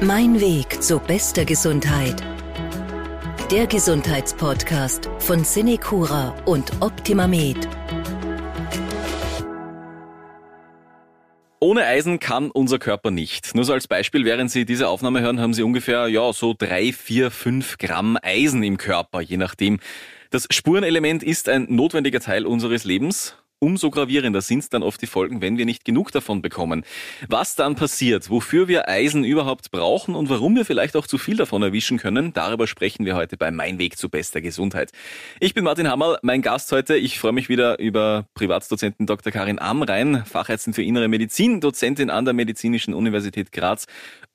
Mein Weg zu bester Gesundheit. Der Gesundheitspodcast von Cinecura und OptimaMed. Ohne Eisen kann unser Körper nicht. Nur so als Beispiel, während Sie diese Aufnahme hören, haben Sie ungefähr, ja, so drei, vier, fünf Gramm Eisen im Körper, je nachdem. Das Spurenelement ist ein notwendiger Teil unseres Lebens. Umso gravierender sind dann oft die Folgen, wenn wir nicht genug davon bekommen. Was dann passiert, wofür wir Eisen überhaupt brauchen und warum wir vielleicht auch zu viel davon erwischen können, darüber sprechen wir heute bei Mein Weg zu bester Gesundheit. Ich bin Martin Hammerl, mein Gast heute. Ich freue mich wieder über Privatdozentin Dr. Karin Amrein, Fachärztin für Innere Medizin, Dozentin an der Medizinischen Universität Graz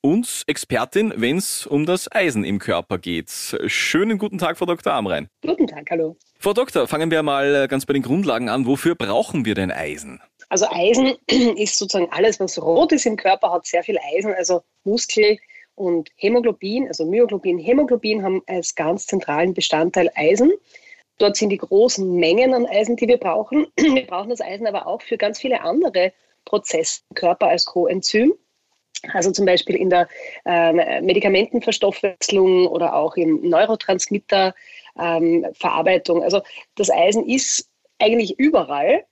und Expertin, wenn es um das Eisen im Körper geht. Schönen guten Tag, Frau Dr. Amrein. Guten Tag, hallo. Frau Doktor, fangen wir mal äh, ganz bei den Grundlagen an. Wofür brauchen wir denn Eisen? Also Eisen ist sozusagen alles, was rot ist im Körper, hat sehr viel Eisen, also Muskel und Hämoglobin, also Myoglobin, Hämoglobin haben als ganz zentralen Bestandteil Eisen. Dort sind die großen Mengen an Eisen, die wir brauchen. Wir brauchen das Eisen aber auch für ganz viele andere Prozesse im Körper als Coenzym. Also zum Beispiel in der äh, Medikamentenverstoffwechslung oder auch im Neurotransmitterverarbeitung. Ähm, also das Eisen ist eigentlich überall.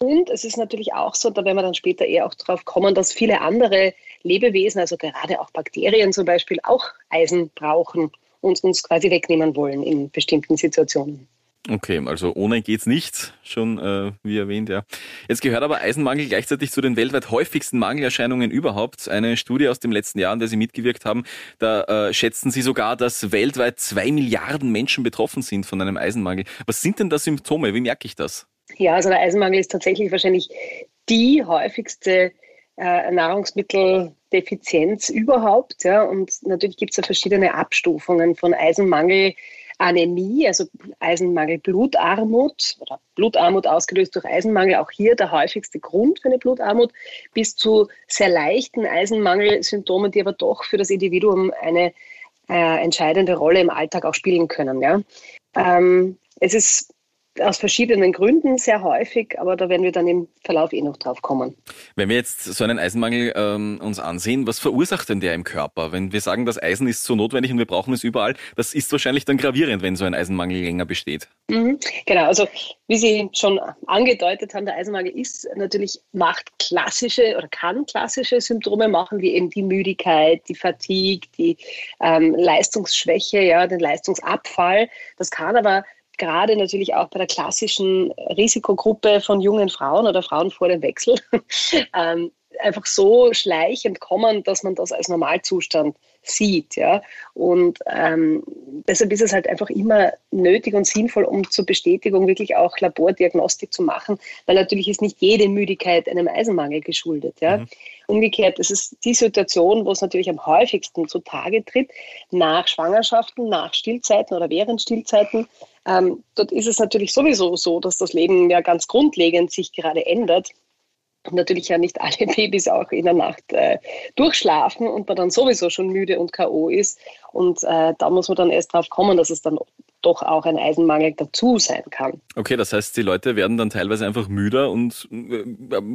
Und es ist natürlich auch so, da werden wir dann später eher auch drauf kommen, dass viele andere Lebewesen, also gerade auch Bakterien zum Beispiel, auch Eisen brauchen und uns quasi wegnehmen wollen in bestimmten Situationen. Okay, also ohne geht's nicht, schon äh, wie erwähnt, ja. Jetzt gehört aber Eisenmangel gleichzeitig zu den weltweit häufigsten Mangelerscheinungen überhaupt. Eine Studie aus dem letzten Jahr, in der Sie mitgewirkt haben, da äh, schätzen Sie sogar, dass weltweit zwei Milliarden Menschen betroffen sind von einem Eisenmangel. Was sind denn da Symptome? Wie merke ich das? Ja, also der Eisenmangel ist tatsächlich wahrscheinlich die häufigste äh, Nahrungsmitteldefizienz überhaupt. Ja. Und natürlich gibt es ja verschiedene Abstufungen von Eisenmangel Anämie, also Eisenmangel, Blutarmut oder Blutarmut ausgelöst durch Eisenmangel, auch hier der häufigste Grund für eine Blutarmut, bis zu sehr leichten Eisenmangelsymptomen, die aber doch für das Individuum eine äh, entscheidende Rolle im Alltag auch spielen können. Ja. Ähm, es ist aus verschiedenen Gründen sehr häufig, aber da werden wir dann im Verlauf eh noch drauf kommen. Wenn wir jetzt so einen Eisenmangel ähm, uns ansehen, was verursacht denn der im Körper? Wenn wir sagen, das Eisen ist so notwendig und wir brauchen es überall, das ist wahrscheinlich dann gravierend, wenn so ein Eisenmangel länger besteht. Mhm, genau, also wie Sie schon angedeutet haben, der Eisenmangel ist natürlich, macht klassische oder kann klassische Symptome machen, wie eben die Müdigkeit, die Fatigue, die ähm, Leistungsschwäche, ja, den Leistungsabfall. Das kann aber gerade natürlich auch bei der klassischen Risikogruppe von jungen Frauen oder Frauen vor dem Wechsel ähm, einfach so schleichend kommen, dass man das als Normalzustand sieht. Ja? Und ähm, deshalb ist es halt einfach immer nötig und sinnvoll, um zur Bestätigung wirklich auch Labordiagnostik zu machen, weil natürlich ist nicht jede Müdigkeit einem Eisenmangel geschuldet. Ja? Mhm. Umgekehrt, es ist die Situation, wo es natürlich am häufigsten zutage tritt, nach Schwangerschaften, nach Stillzeiten oder während Stillzeiten. Ähm, dort ist es natürlich sowieso so, dass das Leben ja ganz grundlegend sich gerade ändert natürlich ja nicht alle Babys auch in der Nacht äh, durchschlafen und man dann sowieso schon müde und K.O. ist. Und äh, da muss man dann erst drauf kommen, dass es dann doch auch ein Eisenmangel dazu sein kann. Okay, das heißt, die Leute werden dann teilweise einfach müder und äh,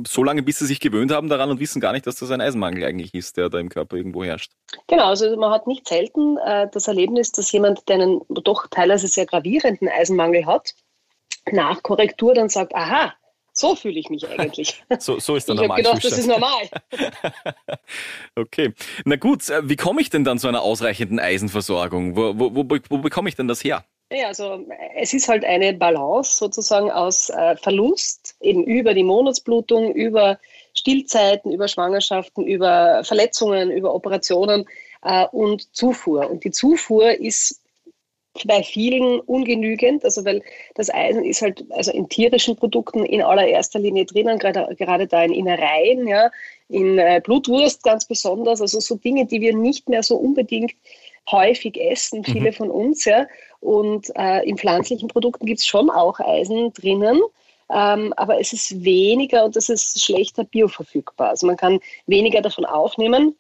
so lange, bis sie sich gewöhnt haben daran und wissen gar nicht, dass das ein Eisenmangel eigentlich ist, der da im Körper irgendwo herrscht. Genau, also man hat nicht selten äh, das Erlebnis, dass jemand, der einen doch teilweise sehr gravierenden Eisenmangel hat, nach Korrektur dann sagt, aha, so fühle ich mich eigentlich. So, so ist der normal. Ich habe gedacht, das ist normal. okay. Na gut, äh, wie komme ich denn dann zu einer ausreichenden Eisenversorgung? Wo, wo, wo, wo bekomme ich denn das her? Ja, also es ist halt eine Balance sozusagen aus äh, Verlust, eben über die Monatsblutung, über Stillzeiten, über Schwangerschaften, über Verletzungen, über Operationen äh, und Zufuhr. Und die Zufuhr ist bei vielen ungenügend, also weil das Eisen ist halt also in tierischen Produkten in allererster Linie drinnen, gerade, gerade da in Innereien, ja, in äh, Blutwurst ganz besonders, also so Dinge, die wir nicht mehr so unbedingt häufig essen, viele mhm. von uns, ja. Und äh, in pflanzlichen Produkten gibt es schon auch Eisen drinnen. Ähm, aber es ist weniger und es ist schlechter bioverfügbar. Also man kann weniger davon aufnehmen.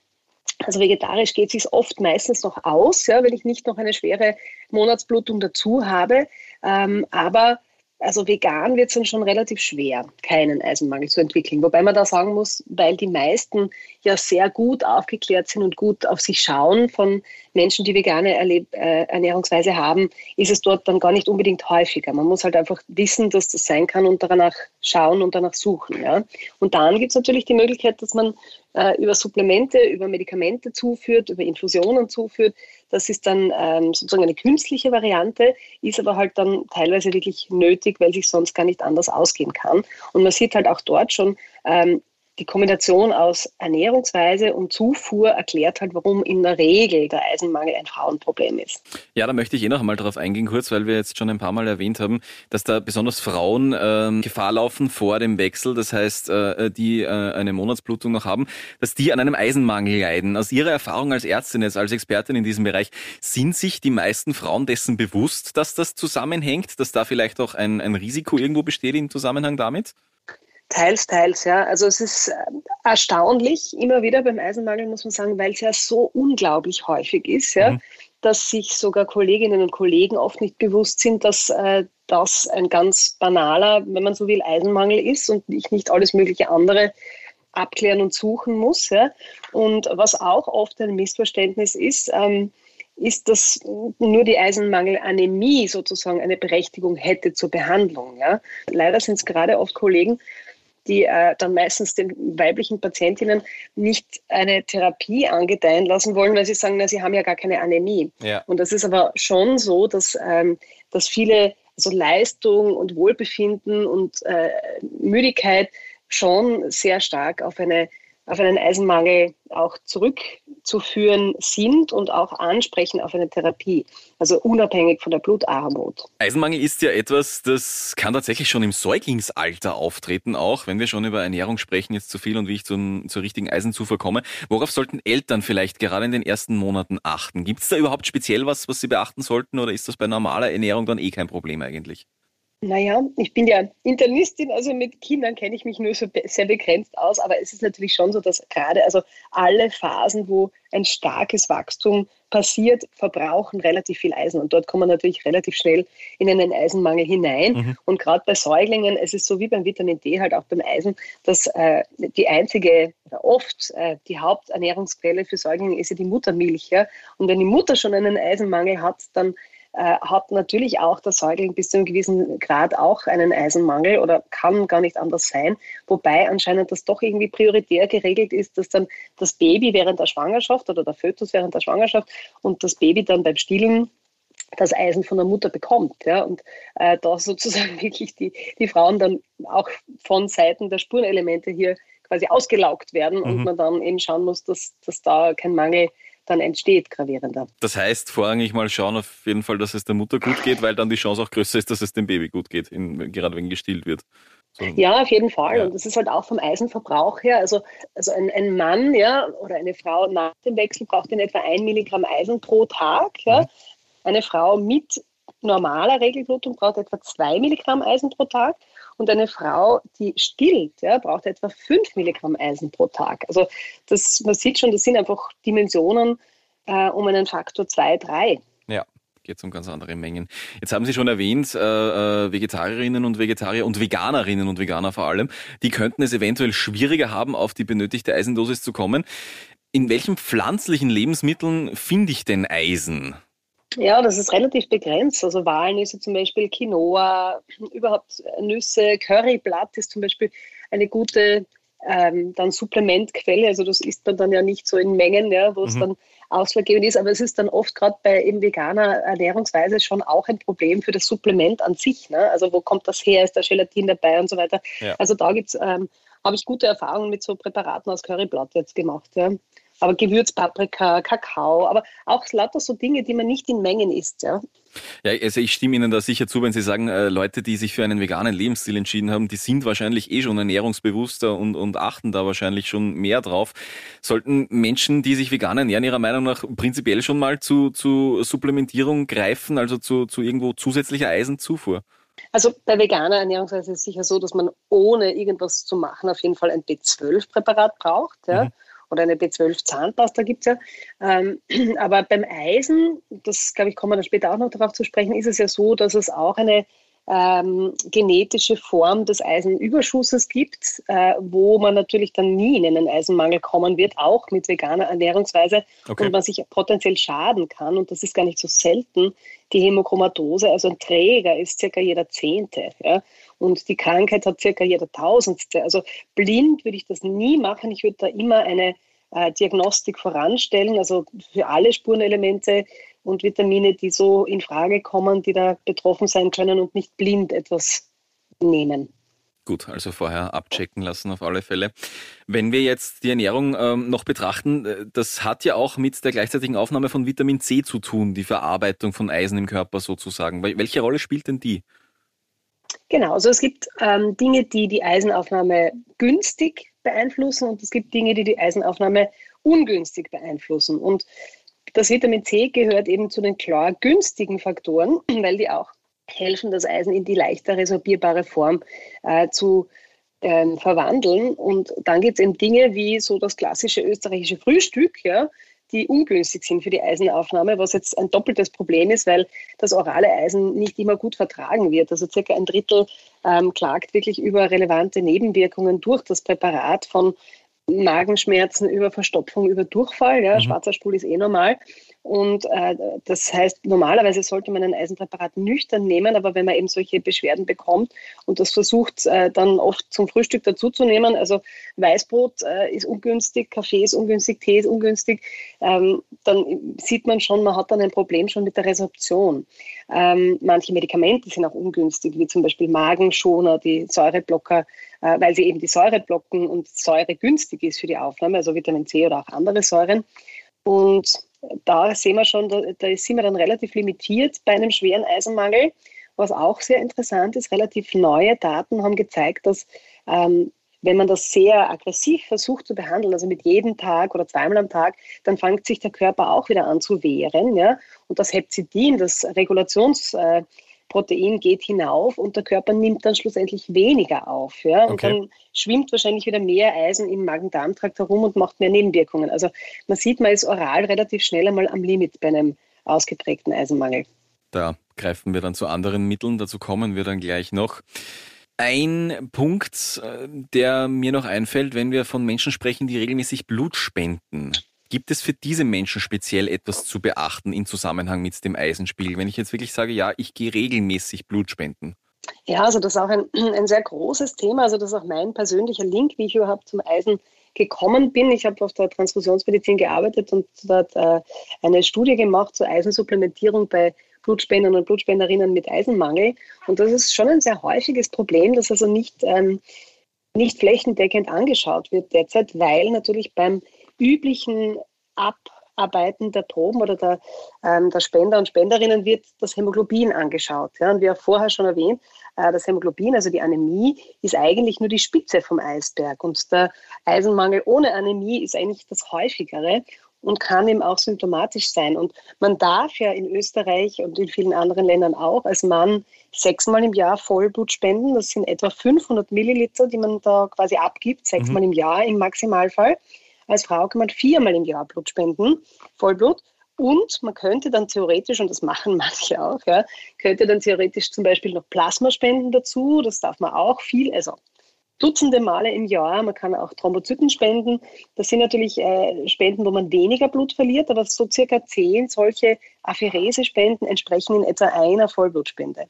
Also vegetarisch geht es sich oft meistens noch aus, ja, wenn ich nicht noch eine schwere Monatsblutung dazu habe. Ähm, aber also vegan wird es dann schon relativ schwer, keinen Eisenmangel zu entwickeln. Wobei man da sagen muss, weil die meisten ja sehr gut aufgeklärt sind und gut auf sich schauen von Menschen, die vegane Erleb äh, Ernährungsweise haben, ist es dort dann gar nicht unbedingt häufiger. Man muss halt einfach wissen, dass das sein kann und danach schauen und danach suchen. Ja. Und dann gibt es natürlich die Möglichkeit, dass man äh, über Supplemente, über Medikamente zuführt, über Infusionen zuführt. Das ist dann ähm, sozusagen eine künstliche Variante, ist aber halt dann teilweise wirklich nötig, weil sich sonst gar nicht anders ausgehen kann. Und man sieht halt auch dort schon, ähm, die Kombination aus Ernährungsweise und Zufuhr erklärt halt, warum in der Regel der Eisenmangel ein Frauenproblem ist. Ja, da möchte ich eh noch einmal darauf eingehen, kurz, weil wir jetzt schon ein paar Mal erwähnt haben, dass da besonders Frauen äh, Gefahr laufen vor dem Wechsel, das heißt, äh, die äh, eine Monatsblutung noch haben, dass die an einem Eisenmangel leiden. Aus Ihrer Erfahrung als Ärztin, jetzt als Expertin in diesem Bereich, sind sich die meisten Frauen dessen bewusst, dass das zusammenhängt, dass da vielleicht auch ein, ein Risiko irgendwo besteht im Zusammenhang damit? Teils, teils, ja. Also es ist äh, erstaunlich, immer wieder beim Eisenmangel muss man sagen, weil es ja so unglaublich häufig ist, ja, mhm. dass sich sogar Kolleginnen und Kollegen oft nicht bewusst sind, dass äh, das ein ganz banaler, wenn man so will, Eisenmangel ist und ich nicht alles mögliche andere abklären und suchen muss. Ja. Und was auch oft ein Missverständnis ist, ähm, ist, dass nur die Eisenmangelanämie sozusagen eine Berechtigung hätte zur Behandlung. Ja. Leider sind es gerade oft Kollegen, die äh, dann meistens den weiblichen Patientinnen nicht eine Therapie angedeihen lassen wollen, weil sie sagen, na, sie haben ja gar keine Anämie. Ja. Und das ist aber schon so, dass, ähm, dass viele also Leistung und Wohlbefinden und äh, Müdigkeit schon sehr stark auf eine auf einen Eisenmangel auch zurückzuführen sind und auch ansprechen auf eine Therapie, also unabhängig von der Blutarmut. Eisenmangel ist ja etwas, das kann tatsächlich schon im Säuglingsalter auftreten, auch wenn wir schon über Ernährung sprechen, jetzt zu viel und wie ich zum, zur richtigen Eisenzufuhr komme. Worauf sollten Eltern vielleicht gerade in den ersten Monaten achten? Gibt es da überhaupt speziell was, was sie beachten sollten oder ist das bei normaler Ernährung dann eh kein Problem eigentlich? Naja, ich bin ja Internistin, also mit Kindern kenne ich mich nur so sehr begrenzt aus, aber es ist natürlich schon so, dass gerade also alle Phasen, wo ein starkes Wachstum passiert, verbrauchen relativ viel Eisen und dort kommen natürlich relativ schnell in einen Eisenmangel hinein. Mhm. Und gerade bei Säuglingen, es ist so wie beim Vitamin D, halt auch beim Eisen, dass äh, die einzige oder oft äh, die Haupternährungsquelle für Säuglinge ist ja die Muttermilch. Ja? Und wenn die Mutter schon einen Eisenmangel hat, dann äh, hat natürlich auch der Säugling bis zu einem gewissen Grad auch einen Eisenmangel oder kann gar nicht anders sein. Wobei anscheinend das doch irgendwie prioritär geregelt ist, dass dann das Baby während der Schwangerschaft oder der Fötus während der Schwangerschaft und das Baby dann beim Stillen das Eisen von der Mutter bekommt. Ja, und äh, da sozusagen wirklich die, die Frauen dann auch von Seiten der Spurenelemente hier quasi ausgelaugt werden mhm. und man dann eben schauen muss, dass, dass da kein Mangel dann entsteht, gravierender. Das heißt, vorrangig mal schauen auf jeden Fall, dass es der Mutter gut geht, weil dann die Chance auch größer ist, dass es dem Baby gut geht, in, gerade wenn gestillt wird. So. Ja, auf jeden Fall. Ja. Und das ist halt auch vom Eisenverbrauch her. Also, also ein, ein, Mann ja, oder eine Frau nach dem Wechsel braucht in etwa ein Milligramm Eisen pro Tag. Ja. Mhm. Eine Frau mit normaler Regelblutung braucht etwa zwei Milligramm Eisen pro Tag. Und eine Frau, die stillt, ja, braucht etwa 5 Milligramm Eisen pro Tag. Also das, man sieht schon, das sind einfach Dimensionen äh, um einen Faktor 2, 3. Ja geht es um ganz andere Mengen. Jetzt haben Sie schon erwähnt, äh, äh, Vegetarierinnen und Vegetarier und Veganerinnen und Veganer vor allem, die könnten es eventuell schwieriger haben, auf die benötigte Eisendosis zu kommen. In welchen pflanzlichen Lebensmitteln finde ich denn Eisen? Ja, das ist relativ begrenzt. Also Walnüsse zum Beispiel, Quinoa, überhaupt Nüsse, Curryblatt ist zum Beispiel eine gute ähm, dann Supplementquelle. Also das isst man dann ja nicht so in Mengen, ja, wo es mhm. dann ausschlaggebend ist. Aber es ist dann oft gerade bei eben veganer Ernährungsweise schon auch ein Problem für das Supplement an sich. Ne? Also wo kommt das her? Ist da Gelatin dabei und so weiter? Ja. Also da gibt's ähm, habe ich gute Erfahrungen mit so Präparaten aus Curryblatt jetzt gemacht. Ja aber Gewürzpaprika, Kakao, aber auch lauter so Dinge, die man nicht in Mengen isst. Ja. Ja, also ich stimme Ihnen da sicher zu, wenn Sie sagen, äh, Leute, die sich für einen veganen Lebensstil entschieden haben, die sind wahrscheinlich eh schon ernährungsbewusster und, und achten da wahrscheinlich schon mehr drauf. Sollten Menschen, die sich vegan ernähren, Ihrer Meinung nach prinzipiell schon mal zu, zu Supplementierung greifen, also zu, zu irgendwo zusätzlicher Eisenzufuhr? Also bei veganer Ernährungsweise ist es sicher so, dass man ohne irgendwas zu machen auf jeden Fall ein B12-Präparat braucht. Ja. Mhm oder eine B12-Zahnpasta gibt es ja. Ähm, aber beim Eisen, das glaube ich, kommen wir dann später auch noch darauf zu sprechen, ist es ja so, dass es auch eine ähm, genetische Form des Eisenüberschusses gibt, äh, wo man natürlich dann nie in einen Eisenmangel kommen wird, auch mit veganer Ernährungsweise okay. und man sich potenziell schaden kann. Und das ist gar nicht so selten. Die Hämochromatose, also ein Träger, ist circa jeder Zehnte. Ja? Und die Krankheit hat circa jeder Tausendste. Also blind würde ich das nie machen. Ich würde da immer eine äh, Diagnostik voranstellen, also für alle Spurenelemente und Vitamine, die so in Frage kommen, die da betroffen sein können und nicht blind etwas nehmen. Gut, also vorher abchecken lassen auf alle Fälle. Wenn wir jetzt die Ernährung ähm, noch betrachten, äh, das hat ja auch mit der gleichzeitigen Aufnahme von Vitamin C zu tun, die Verarbeitung von Eisen im Körper sozusagen. Welche Rolle spielt denn die? Genau, also es gibt ähm, Dinge, die die Eisenaufnahme günstig beeinflussen und es gibt Dinge, die die Eisenaufnahme ungünstig beeinflussen. Und das Vitamin C gehört eben zu den klar günstigen Faktoren, weil die auch helfen, das Eisen in die leichter resorbierbare Form äh, zu ähm, verwandeln. Und dann gibt es eben Dinge wie so das klassische österreichische Frühstück, ja, die ungünstig sind für die Eisenaufnahme, was jetzt ein doppeltes Problem ist, weil das orale Eisen nicht immer gut vertragen wird. Also circa ein Drittel ähm, klagt wirklich über relevante Nebenwirkungen durch das Präparat von Magenschmerzen über Verstopfung, über Durchfall. Ja, mhm. Schwarzer Stuhl ist eh normal. Und äh, das heißt, normalerweise sollte man ein Eisenpräparat nüchtern nehmen, aber wenn man eben solche Beschwerden bekommt und das versucht, äh, dann oft zum Frühstück dazuzunehmen, also Weißbrot äh, ist ungünstig, Kaffee ist ungünstig, Tee ist ungünstig, ähm, dann sieht man schon, man hat dann ein Problem schon mit der Resorption. Ähm, manche Medikamente sind auch ungünstig, wie zum Beispiel Magenschoner, die Säureblocker, äh, weil sie eben die Säure blocken und Säure günstig ist für die Aufnahme, also Vitamin C oder auch andere Säuren. Und da sehen wir schon, da, da sind wir dann relativ limitiert bei einem schweren Eisenmangel. Was auch sehr interessant ist, relativ neue Daten haben gezeigt, dass ähm, wenn man das sehr aggressiv versucht zu behandeln, also mit jedem Tag oder zweimal am Tag, dann fängt sich der Körper auch wieder an zu wehren. Ja? Und das Hepzidin, das Regulations, äh, Protein geht hinauf und der Körper nimmt dann schlussendlich weniger auf. Ja? Und okay. dann schwimmt wahrscheinlich wieder mehr Eisen im Magen-Darm-Trakt herum und macht mehr Nebenwirkungen. Also man sieht, man ist oral relativ schnell einmal am Limit bei einem ausgeprägten Eisenmangel. Da greifen wir dann zu anderen Mitteln, dazu kommen wir dann gleich noch. Ein Punkt, äh, der mir noch einfällt, wenn wir von Menschen sprechen, die regelmäßig Blut spenden. Gibt es für diese Menschen speziell etwas zu beachten in Zusammenhang mit dem Eisenspiegel? Wenn ich jetzt wirklich sage, ja, ich gehe regelmäßig Blut spenden. Ja, also das ist auch ein, ein sehr großes Thema. Also das ist auch mein persönlicher Link, wie ich überhaupt zum Eisen gekommen bin. Ich habe auf der Transfusionsmedizin gearbeitet und dort äh, eine Studie gemacht zur Eisensupplementierung bei Blutspendern und Blutspenderinnen mit Eisenmangel. Und das ist schon ein sehr häufiges Problem, das also nicht, ähm, nicht flächendeckend angeschaut wird derzeit, weil natürlich beim üblichen Abarbeiten der Proben oder der, ähm, der Spender und Spenderinnen wird das Hämoglobin angeschaut. Ja, und wie auch vorher schon erwähnt, äh, das Hämoglobin, also die Anämie, ist eigentlich nur die Spitze vom Eisberg. Und der Eisenmangel ohne Anämie ist eigentlich das häufigere und kann eben auch symptomatisch sein. Und man darf ja in Österreich und in vielen anderen Ländern auch als Mann sechsmal im Jahr Vollblut spenden. Das sind etwa 500 Milliliter, die man da quasi abgibt, sechsmal mhm. im Jahr im Maximalfall. Als Frau kann man viermal im Jahr Blut spenden, Vollblut. Und man könnte dann theoretisch, und das machen manche auch, ja, könnte dann theoretisch zum Beispiel noch Plasma spenden dazu. Das darf man auch viel, also Dutzende Male im Jahr. Man kann auch Thrombozyten spenden. Das sind natürlich äh, Spenden, wo man weniger Blut verliert, aber so circa zehn solche Aphirese-Spenden entsprechen in etwa einer Vollblutspende.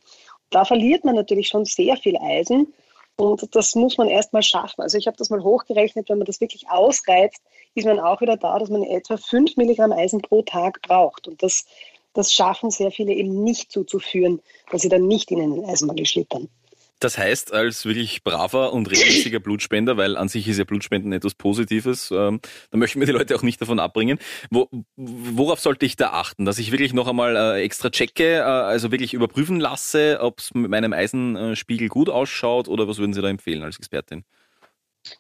Da verliert man natürlich schon sehr viel Eisen. Und das muss man erst mal schaffen. Also ich habe das mal hochgerechnet, wenn man das wirklich ausreizt, ist man auch wieder da, dass man etwa 5 Milligramm Eisen pro Tag braucht. Und das, das schaffen sehr viele eben nicht zuzuführen, dass sie dann nicht in einen Eisenmangel schlittern. Das heißt, als wirklich braver und regelmäßiger Blutspender, weil an sich ist ja Blutspenden etwas Positives, ähm, da möchten wir die Leute auch nicht davon abbringen. Wo, worauf sollte ich da achten? Dass ich wirklich noch einmal äh, extra checke, äh, also wirklich überprüfen lasse, ob es mit meinem Eisenspiegel gut ausschaut oder was würden Sie da empfehlen als Expertin?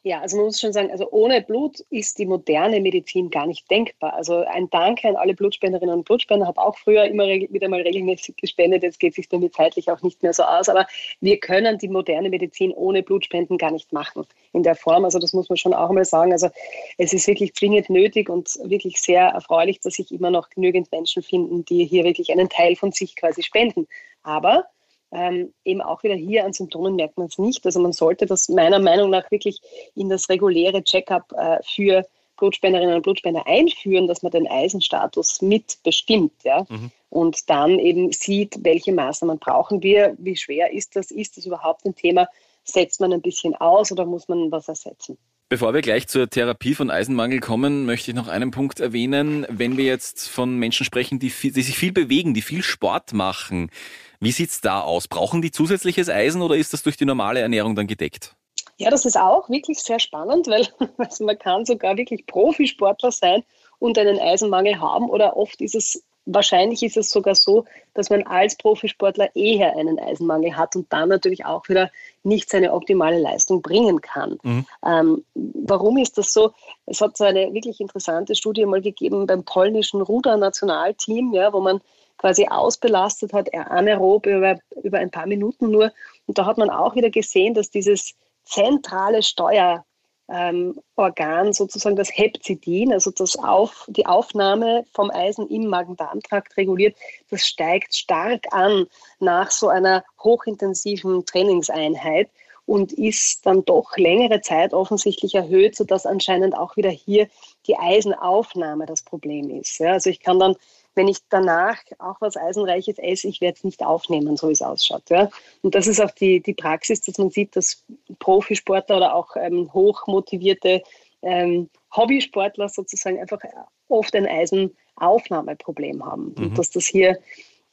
Ja, also man muss schon sagen, also ohne Blut ist die moderne Medizin gar nicht denkbar. Also ein Danke an alle Blutspenderinnen und Blutspender. Habe auch früher immer wieder mal regelmäßig gespendet. Jetzt geht sich damit zeitlich auch nicht mehr so aus. Aber wir können die moderne Medizin ohne Blutspenden gar nicht machen in der Form. Also das muss man schon auch mal sagen. Also es ist wirklich zwingend nötig und wirklich sehr erfreulich, dass sich immer noch genügend Menschen finden, die hier wirklich einen Teil von sich quasi spenden. Aber ähm, eben auch wieder hier an Symptomen merkt man es nicht. Also man sollte das meiner Meinung nach wirklich in das reguläre Checkup äh, für Blutspenderinnen und Blutspender einführen, dass man den Eisenstatus mitbestimmt. Ja? Mhm. Und dann eben sieht, welche Maßnahmen brauchen wir, wie schwer ist das, ist das überhaupt ein Thema, setzt man ein bisschen aus oder muss man was ersetzen? Bevor wir gleich zur Therapie von Eisenmangel kommen, möchte ich noch einen Punkt erwähnen. Wenn wir jetzt von Menschen sprechen, die, viel, die sich viel bewegen, die viel Sport machen, wie sieht es da aus? Brauchen die zusätzliches Eisen oder ist das durch die normale Ernährung dann gedeckt? Ja, das ist auch wirklich sehr spannend, weil also man kann sogar wirklich Profisportler sein und einen Eisenmangel haben oder oft ist es wahrscheinlich ist es sogar so, dass man als Profisportler eher einen Eisenmangel hat und dann natürlich auch wieder nicht seine optimale Leistung bringen kann. Mhm. Ähm, warum ist das so? Es hat so eine wirklich interessante Studie mal gegeben beim polnischen Ruder-Nationalteam, ja, wo man quasi ausbelastet hat, anaerob über, über ein paar Minuten nur. Und da hat man auch wieder gesehen, dass dieses zentrale Steuer ähm, sozusagen das Hepzidin, also das auf, die Aufnahme vom Eisen im Magen-Darm-Trakt reguliert, das steigt stark an nach so einer hochintensiven Trainingseinheit und ist dann doch längere Zeit offensichtlich erhöht, sodass anscheinend auch wieder hier die Eisenaufnahme das Problem ist. Ja, also ich kann dann wenn ich danach auch was Eisenreiches esse, ich werde es nicht aufnehmen, so wie es ausschaut. Ja? Und das ist auch die, die Praxis, dass man sieht, dass Profisportler oder auch ähm, hochmotivierte ähm, Hobbysportler sozusagen einfach oft ein Eisenaufnahmeproblem haben. Mhm. Und dass das hier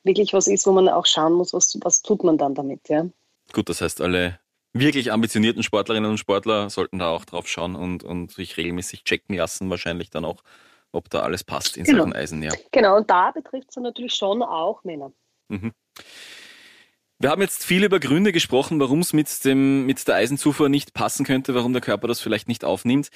wirklich was ist, wo man auch schauen muss, was, was tut man dann damit. Ja? Gut, das heißt, alle wirklich ambitionierten Sportlerinnen und Sportler sollten da auch drauf schauen und, und sich regelmäßig checken lassen, wahrscheinlich dann auch ob da alles passt in genau. Sachen Eisen. Ja. Genau, und da betrifft es natürlich schon auch Männer. Mhm. Wir haben jetzt viel über Gründe gesprochen, warum es mit, mit der Eisenzufuhr nicht passen könnte, warum der Körper das vielleicht nicht aufnimmt.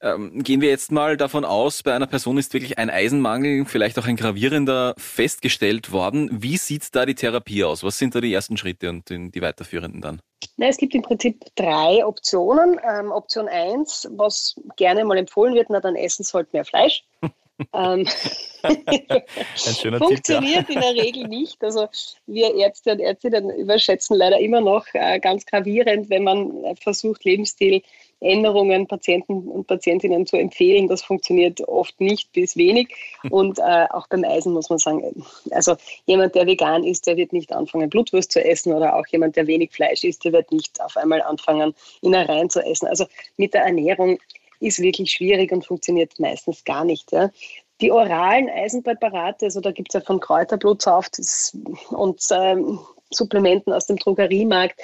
Ähm, gehen wir jetzt mal davon aus, bei einer Person ist wirklich ein Eisenmangel, vielleicht auch ein gravierender, festgestellt worden. Wie sieht da die Therapie aus? Was sind da die ersten Schritte und die weiterführenden dann? Na, es gibt im Prinzip drei Optionen. Ähm, Option 1, was gerne mal empfohlen wird, na dann essen sollte mehr Fleisch. ähm, funktioniert Tipp, ja. in der Regel nicht. Also wir Ärzte und Ärztinnen überschätzen leider immer noch äh, ganz gravierend, wenn man versucht, Lebensstil Änderungen Patienten und Patientinnen zu empfehlen. Das funktioniert oft nicht bis wenig. Und äh, auch beim Eisen muss man sagen, also jemand, der vegan ist, der wird nicht anfangen, Blutwurst zu essen oder auch jemand, der wenig Fleisch isst, der wird nicht auf einmal anfangen, Innereien zu essen. Also mit der Ernährung ist wirklich schwierig und funktioniert meistens gar nicht. Ja. Die oralen Eisenpräparate, also da gibt es ja von Kräuterblutsaft und ähm, Supplementen aus dem Drogeriemarkt,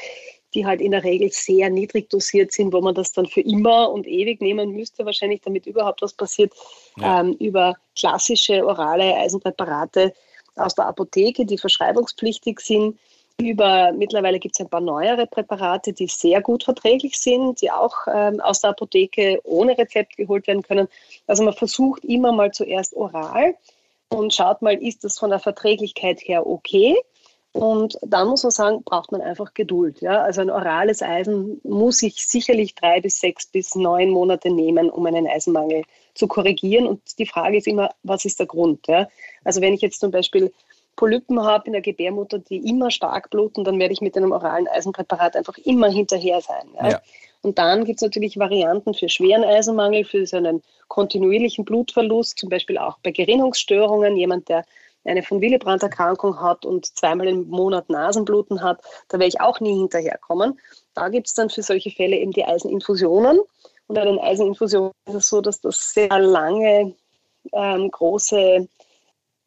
die halt in der Regel sehr niedrig dosiert sind, wo man das dann für immer und ewig nehmen müsste, wahrscheinlich damit überhaupt was passiert, ja. ähm, über klassische orale Eisenpräparate aus der Apotheke, die verschreibungspflichtig sind. Über mittlerweile gibt es ein paar neuere Präparate, die sehr gut verträglich sind, die auch ähm, aus der Apotheke ohne Rezept geholt werden können. Also man versucht immer mal zuerst oral und schaut mal, ist das von der Verträglichkeit her okay? Und dann muss man sagen, braucht man einfach Geduld. Ja? Also ein orales Eisen muss ich sicherlich drei bis sechs bis neun Monate nehmen, um einen Eisenmangel zu korrigieren. Und die Frage ist immer, was ist der Grund? Ja? Also wenn ich jetzt zum Beispiel Polypen habe in der Gebärmutter, die immer stark bluten, dann werde ich mit einem oralen Eisenpräparat einfach immer hinterher sein. Ja? Ja. Und dann gibt es natürlich Varianten für schweren Eisenmangel, für so einen kontinuierlichen Blutverlust, zum Beispiel auch bei Gerinnungsstörungen. Jemand, der eine von Willebrand-Erkrankung hat und zweimal im Monat Nasenbluten hat, da werde ich auch nie hinterherkommen. Da gibt es dann für solche Fälle eben die Eiseninfusionen. Und bei den Eiseninfusionen ist es so, dass das sehr lange ähm, große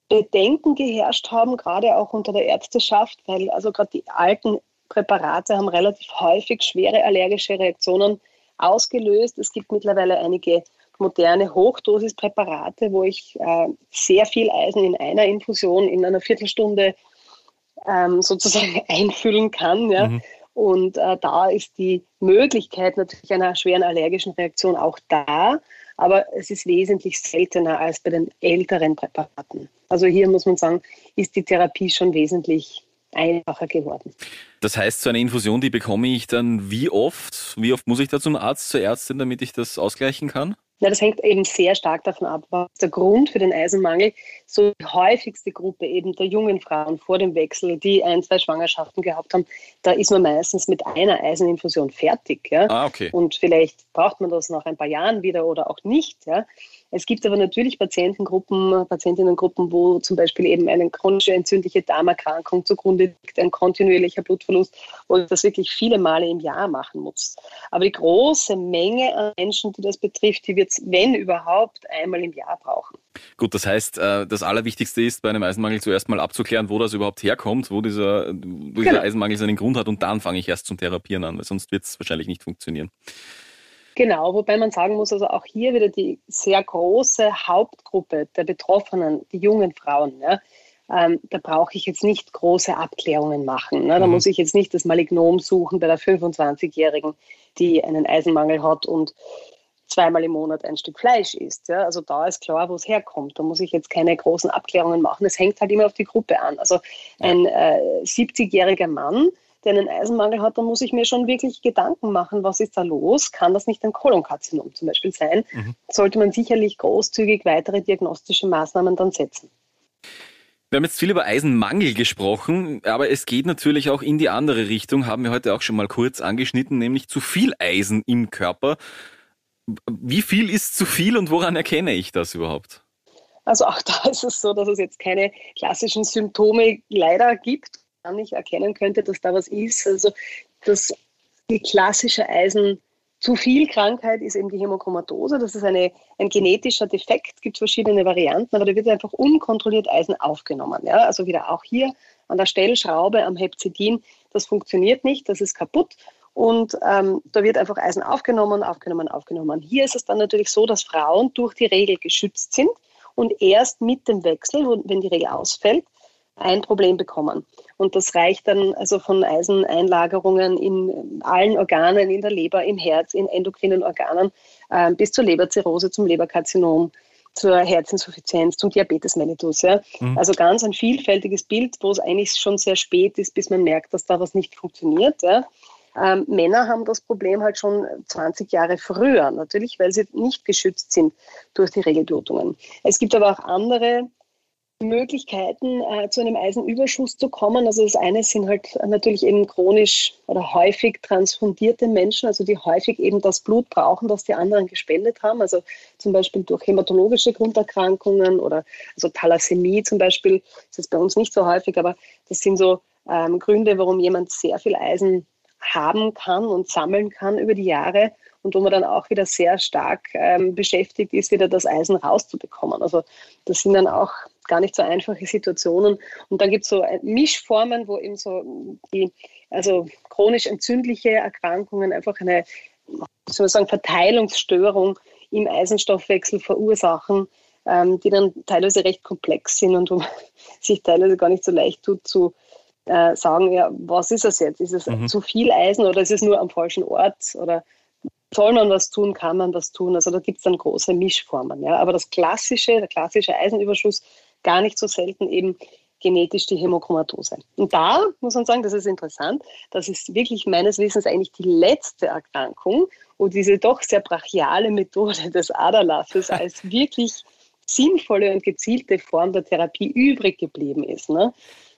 Bedenken geherrscht haben, gerade auch unter der Ärzteschaft, weil also gerade die alten Präparate haben relativ häufig schwere allergische Reaktionen ausgelöst. Es gibt mittlerweile einige moderne Hochdosispräparate, wo ich äh, sehr viel Eisen in einer Infusion in einer Viertelstunde ähm, sozusagen einfüllen kann. Ja. Mhm. Und äh, da ist die Möglichkeit natürlich einer schweren allergischen Reaktion auch da, aber es ist wesentlich seltener als bei den älteren Präparaten. Also hier muss man sagen, ist die Therapie schon wesentlich einfacher geworden. Das heißt, so eine Infusion, die bekomme ich dann wie oft? Wie oft muss ich da zum Arzt, zur Ärztin, damit ich das ausgleichen kann? Ja, das hängt eben sehr stark davon ab, was der Grund für den Eisenmangel. So die häufigste Gruppe eben der jungen Frauen vor dem Wechsel, die ein, zwei Schwangerschaften gehabt haben, da ist man meistens mit einer Eiseninfusion fertig. Ja? Ah, okay. Und vielleicht braucht man das nach ein paar Jahren wieder oder auch nicht. Ja? Es gibt aber natürlich Patientengruppen, Patientinnengruppen, wo zum Beispiel eben eine chronische entzündliche Darmerkrankung zugrunde liegt, ein kontinuierlicher Blutverlust, wo ich das wirklich viele Male im Jahr machen muss. Aber die große Menge an Menschen, die das betrifft, die wird es, wenn überhaupt, einmal im Jahr brauchen. Gut, das heißt, äh, das Allerwichtigste ist bei einem Eisenmangel zuerst mal abzuklären, wo das überhaupt herkommt, wo dieser, wo dieser genau. Eisenmangel seinen Grund hat und dann fange ich erst zum Therapieren an, weil sonst wird es wahrscheinlich nicht funktionieren. Genau, wobei man sagen muss, also auch hier wieder die sehr große Hauptgruppe der Betroffenen, die jungen Frauen, ja, ähm, da brauche ich jetzt nicht große Abklärungen machen. Ne? Da mhm. muss ich jetzt nicht das Malignom suchen bei der 25-Jährigen, die einen Eisenmangel hat und zweimal im Monat ein Stück Fleisch isst. Ja? Also da ist klar, wo es herkommt. Da muss ich jetzt keine großen Abklärungen machen. Es hängt halt immer auf die Gruppe an. Also ein äh, 70-jähriger Mann, der einen Eisenmangel hat, dann muss ich mir schon wirklich Gedanken machen, was ist da los? Kann das nicht ein Kolonkarzinom zum Beispiel sein? Mhm. Sollte man sicherlich großzügig weitere diagnostische Maßnahmen dann setzen. Wir haben jetzt viel über Eisenmangel gesprochen, aber es geht natürlich auch in die andere Richtung, haben wir heute auch schon mal kurz angeschnitten, nämlich zu viel Eisen im Körper. Wie viel ist zu viel und woran erkenne ich das überhaupt? Also auch da ist es so, dass es jetzt keine klassischen Symptome leider gibt dann ich erkennen könnte, dass da was ist. Also das, die klassische Eisen zu viel Krankheit ist eben die Hämochromatose. Das ist eine, ein genetischer Defekt, es gibt verschiedene Varianten, aber da wird einfach unkontrolliert Eisen aufgenommen. Ja? Also wieder auch hier an der Stellschraube am Hepzidin, das funktioniert nicht, das ist kaputt. Und ähm, da wird einfach Eisen aufgenommen, aufgenommen, aufgenommen. Hier ist es dann natürlich so, dass Frauen durch die Regel geschützt sind und erst mit dem Wechsel, wenn die Regel ausfällt, ein Problem bekommen. Und das reicht dann also von Eiseneinlagerungen in allen Organen, in der Leber, im Herz, in endokrinen Organen äh, bis zur Leberzirrhose, zum Leberkarzinom, zur Herzinsuffizienz, zum Diabetes mellitus. Ja. Mhm. Also ganz ein vielfältiges Bild, wo es eigentlich schon sehr spät ist, bis man merkt, dass da was nicht funktioniert. Ja. Ähm, Männer haben das Problem halt schon 20 Jahre früher, natürlich, weil sie nicht geschützt sind durch die Regelblutungen. Es gibt aber auch andere Möglichkeiten, äh, zu einem Eisenüberschuss zu kommen. Also das eine sind halt natürlich eben chronisch oder häufig transfundierte Menschen, also die häufig eben das Blut brauchen, das die anderen gespendet haben. Also zum Beispiel durch hämatologische Grunderkrankungen oder also Thalassämie zum Beispiel. Das ist bei uns nicht so häufig, aber das sind so ähm, Gründe, warum jemand sehr viel Eisen haben kann und sammeln kann über die Jahre und wo man dann auch wieder sehr stark ähm, beschäftigt ist, wieder das Eisen rauszubekommen. Also das sind dann auch gar nicht so einfache Situationen. Und dann gibt es so Mischformen, wo eben so die also chronisch entzündliche Erkrankungen einfach eine soll man sagen, Verteilungsstörung im Eisenstoffwechsel verursachen, ähm, die dann teilweise recht komplex sind und wo man sich teilweise gar nicht so leicht tut zu äh, sagen, ja, was ist es jetzt? Ist es mhm. zu viel Eisen oder ist es nur am falschen Ort? Oder soll man was tun, kann man was tun? Also da gibt es dann große Mischformen. Ja? Aber das klassische, der klassische Eisenüberschuss, gar nicht so selten eben genetisch die Hämochromatose. Und da muss man sagen, das ist interessant, das ist wirklich meines Wissens eigentlich die letzte Erkrankung, wo diese doch sehr brachiale Methode des Aderlasses als wirklich sinnvolle und gezielte Form der Therapie übrig geblieben ist. Ne?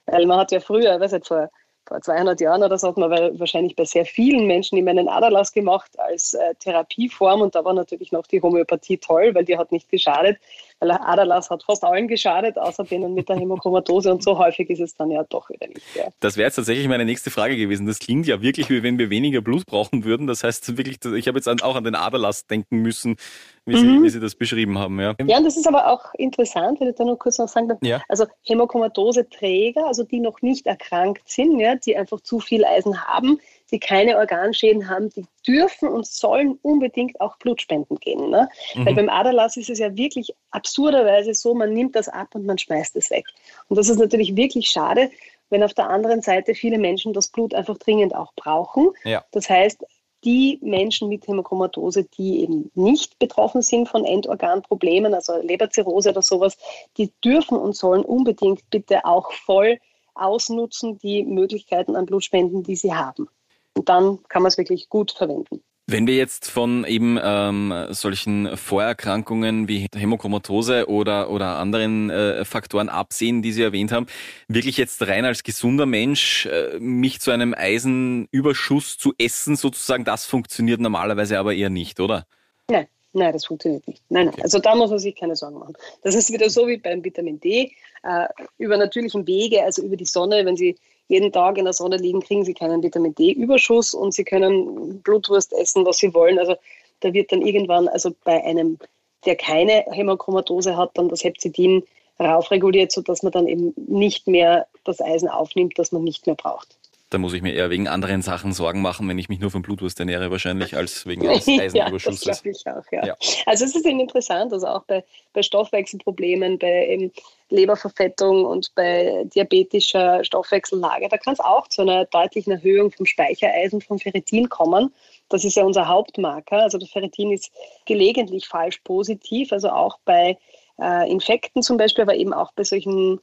Weil man hat ja früher, weiß nicht, vor vor 200 Jahren oder so hat man wahrscheinlich bei sehr vielen Menschen immer einen Aderlass gemacht als äh, Therapieform und da war natürlich noch die Homöopathie toll, weil die hat nicht geschadet, weil Aderlass hat fast allen geschadet, außer denen mit der Hämochromatose und so häufig ist es dann ja doch wieder nicht. Ja. Das wäre jetzt tatsächlich meine nächste Frage gewesen. Das klingt ja wirklich, wie wenn wir weniger Blut brauchen würden. Das heißt wirklich, ich habe jetzt auch an den Aderlass denken müssen, wie, mhm. Sie, wie Sie das beschrieben haben. Ja. ja, und das ist aber auch interessant, wenn ich da noch kurz noch sagen darf. Ja. Also Hämochromatose-Träger, also die noch nicht erkrankt sind, ja, die einfach zu viel Eisen haben, die keine Organschäden haben, die dürfen und sollen unbedingt auch Blutspenden gehen. Ne? Mhm. Weil beim Aderlass ist es ja wirklich absurderweise so, man nimmt das ab und man schmeißt es weg. Und das ist natürlich wirklich schade, wenn auf der anderen Seite viele Menschen das Blut einfach dringend auch brauchen. Ja. Das heißt, die Menschen mit Hämochromatose, die eben nicht betroffen sind von Endorganproblemen, also Leberzirrhose oder sowas, die dürfen und sollen unbedingt bitte auch voll ausnutzen die Möglichkeiten an Blutspenden, die sie haben. Und dann kann man es wirklich gut verwenden. Wenn wir jetzt von eben ähm, solchen Vorerkrankungen wie Hämochromatose oder, oder anderen äh, Faktoren absehen, die Sie erwähnt haben, wirklich jetzt rein als gesunder Mensch äh, mich zu einem Eisenüberschuss zu essen, sozusagen, das funktioniert normalerweise aber eher nicht, oder? Nein. Nein, das funktioniert nicht. Nein, nein. Also da muss man sich keine Sorgen machen. Das ist wieder so wie beim Vitamin D. Äh, über natürlichen Wege, also über die Sonne, wenn Sie jeden Tag in der Sonne liegen, kriegen sie keinen Vitamin D-Überschuss und sie können Blutwurst essen, was sie wollen. Also da wird dann irgendwann, also bei einem, der keine Hämochromatose hat, dann das Hepzidin raufreguliert, sodass man dann eben nicht mehr das Eisen aufnimmt, das man nicht mehr braucht. Da muss ich mir eher wegen anderen Sachen Sorgen machen, wenn ich mich nur von Blutwurst ernähre, wahrscheinlich, als wegen eines Eisenüberschusses. ja, das glaube ich auch, ja. ja. Also es ist eben interessant, also auch bei, bei Stoffwechselproblemen, bei eben Leberverfettung und bei diabetischer Stoffwechsellage, da kann es auch zu einer deutlichen Erhöhung vom Speichereisen, vom Ferritin kommen. Das ist ja unser Hauptmarker. Also das Ferritin ist gelegentlich falsch positiv, also auch bei äh, Infekten zum Beispiel, aber eben auch bei solchen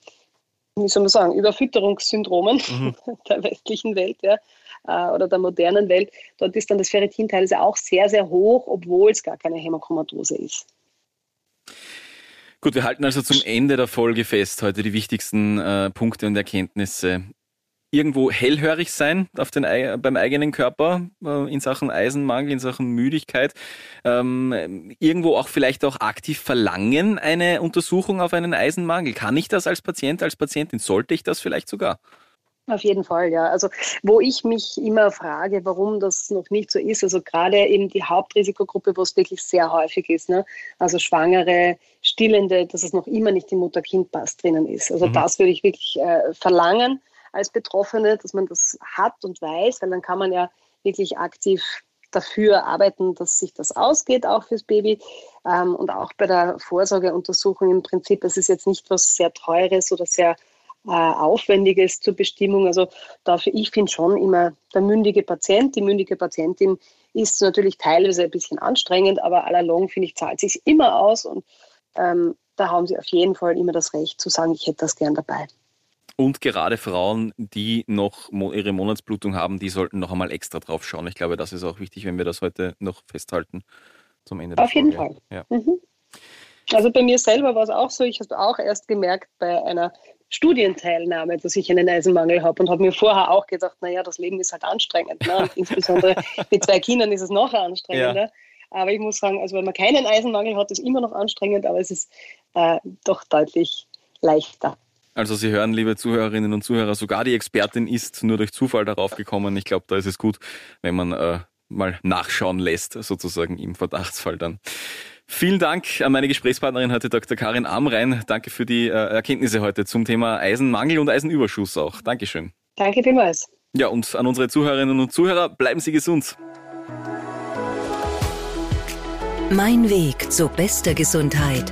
wie soll man sagen, Überfütterungssyndromen mhm. der westlichen Welt ja, äh, oder der modernen Welt. Dort ist dann das Ferritin teilweise auch sehr, sehr hoch, obwohl es gar keine Hämochromatose ist. Gut, wir halten also zum Ende der Folge fest heute die wichtigsten äh, Punkte und Erkenntnisse irgendwo hellhörig sein auf den, beim eigenen Körper äh, in Sachen Eisenmangel, in Sachen Müdigkeit. Ähm, irgendwo auch vielleicht auch aktiv verlangen eine Untersuchung auf einen Eisenmangel. Kann ich das als Patient, als Patientin? Sollte ich das vielleicht sogar? Auf jeden Fall, ja. Also wo ich mich immer frage, warum das noch nicht so ist, also gerade eben die Hauptrisikogruppe, wo es wirklich sehr häufig ist, ne? also Schwangere, Stillende, dass es noch immer nicht im Mutter-Kind-Pass drinnen ist. Also mhm. das würde ich wirklich äh, verlangen als Betroffene, dass man das hat und weiß, weil dann kann man ja wirklich aktiv dafür arbeiten, dass sich das ausgeht, auch fürs Baby. Ähm, und auch bei der Vorsorgeuntersuchung im Prinzip, es ist jetzt nicht was sehr Teures oder sehr äh, Aufwendiges zur Bestimmung. Also dafür, ich finde schon immer, der mündige Patient, die mündige Patientin ist natürlich teilweise ein bisschen anstrengend, aber allalong, finde ich, zahlt sich immer aus und ähm, da haben sie auf jeden Fall immer das Recht zu sagen, ich hätte das gern dabei. Und gerade Frauen, die noch ihre Monatsblutung haben, die sollten noch einmal extra drauf schauen. Ich glaube, das ist auch wichtig, wenn wir das heute noch festhalten zum Ende. Auf jeden Fall. Ja. Mhm. Also bei mir selber war es auch so, ich habe auch erst gemerkt bei einer Studienteilnahme, dass ich einen Eisenmangel habe und habe mir vorher auch gedacht, naja, das Leben ist halt anstrengend. Ne? Insbesondere mit zwei Kindern ist es noch anstrengender. Ja. Aber ich muss sagen, also wenn man keinen Eisenmangel hat, ist es immer noch anstrengend, aber es ist äh, doch deutlich leichter. Also Sie hören, liebe Zuhörerinnen und Zuhörer, sogar die Expertin ist nur durch Zufall darauf gekommen. Ich glaube, da ist es gut, wenn man äh, mal nachschauen lässt, sozusagen im Verdachtsfall dann. Vielen Dank an meine Gesprächspartnerin heute, Dr. Karin Amrein. Danke für die äh, Erkenntnisse heute zum Thema Eisenmangel und Eisenüberschuss auch. Dankeschön. Danke vielmals. Ja, und an unsere Zuhörerinnen und Zuhörer, bleiben Sie gesund. Mein Weg zu bester Gesundheit